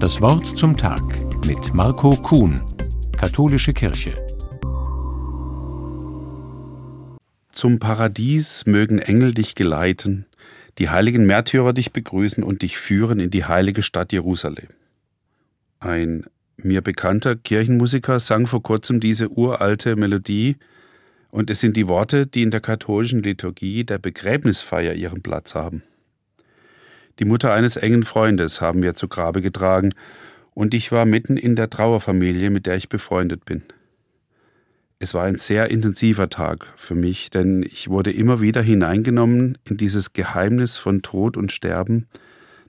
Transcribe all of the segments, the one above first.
Das Wort zum Tag mit Marco Kuhn, Katholische Kirche. Zum Paradies mögen Engel dich geleiten, die heiligen Märtyrer dich begrüßen und dich führen in die heilige Stadt Jerusalem. Ein mir bekannter Kirchenmusiker sang vor kurzem diese uralte Melodie, und es sind die Worte, die in der katholischen Liturgie der Begräbnisfeier ihren Platz haben. Die Mutter eines engen Freundes haben wir zu Grabe getragen, und ich war mitten in der Trauerfamilie, mit der ich befreundet bin. Es war ein sehr intensiver Tag für mich, denn ich wurde immer wieder hineingenommen in dieses Geheimnis von Tod und Sterben,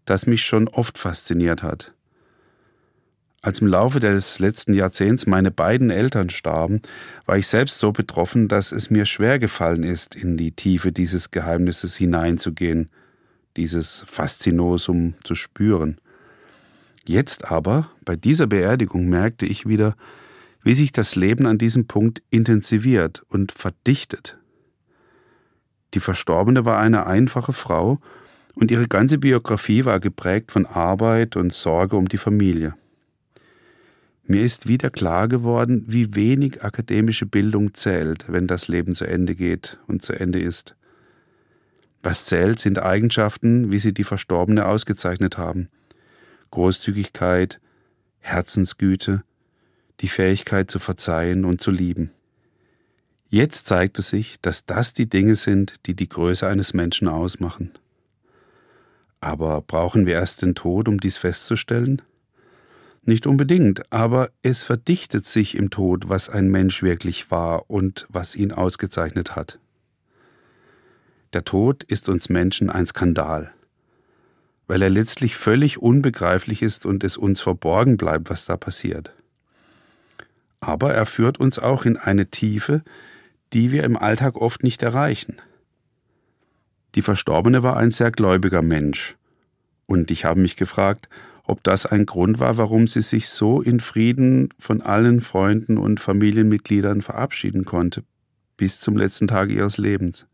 das mich schon oft fasziniert hat. Als im Laufe des letzten Jahrzehnts meine beiden Eltern starben, war ich selbst so betroffen, dass es mir schwer gefallen ist, in die Tiefe dieses Geheimnisses hineinzugehen, dieses Faszinosum zu spüren. Jetzt aber, bei dieser Beerdigung, merkte ich wieder, wie sich das Leben an diesem Punkt intensiviert und verdichtet. Die Verstorbene war eine einfache Frau und ihre ganze Biografie war geprägt von Arbeit und Sorge um die Familie. Mir ist wieder klar geworden, wie wenig akademische Bildung zählt, wenn das Leben zu Ende geht und zu Ende ist. Was zählt, sind Eigenschaften, wie sie die Verstorbene ausgezeichnet haben. Großzügigkeit, Herzensgüte, die Fähigkeit zu verzeihen und zu lieben. Jetzt zeigt es sich, dass das die Dinge sind, die die Größe eines Menschen ausmachen. Aber brauchen wir erst den Tod, um dies festzustellen? Nicht unbedingt, aber es verdichtet sich im Tod, was ein Mensch wirklich war und was ihn ausgezeichnet hat. Der Tod ist uns Menschen ein Skandal, weil er letztlich völlig unbegreiflich ist und es uns verborgen bleibt, was da passiert. Aber er führt uns auch in eine Tiefe, die wir im Alltag oft nicht erreichen. Die Verstorbene war ein sehr gläubiger Mensch, und ich habe mich gefragt, ob das ein Grund war, warum sie sich so in Frieden von allen Freunden und Familienmitgliedern verabschieden konnte, bis zum letzten Tag ihres Lebens.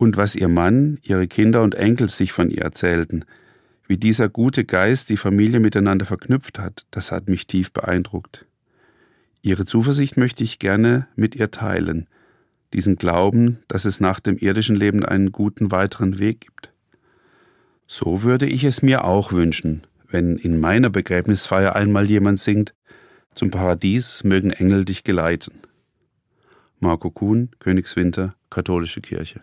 Und was ihr Mann, ihre Kinder und Enkel sich von ihr erzählten, wie dieser gute Geist die Familie miteinander verknüpft hat, das hat mich tief beeindruckt. Ihre Zuversicht möchte ich gerne mit ihr teilen, diesen Glauben, dass es nach dem irdischen Leben einen guten weiteren Weg gibt. So würde ich es mir auch wünschen, wenn in meiner Begräbnisfeier einmal jemand singt, zum Paradies mögen Engel dich geleiten. Marco Kuhn, Königswinter, Katholische Kirche.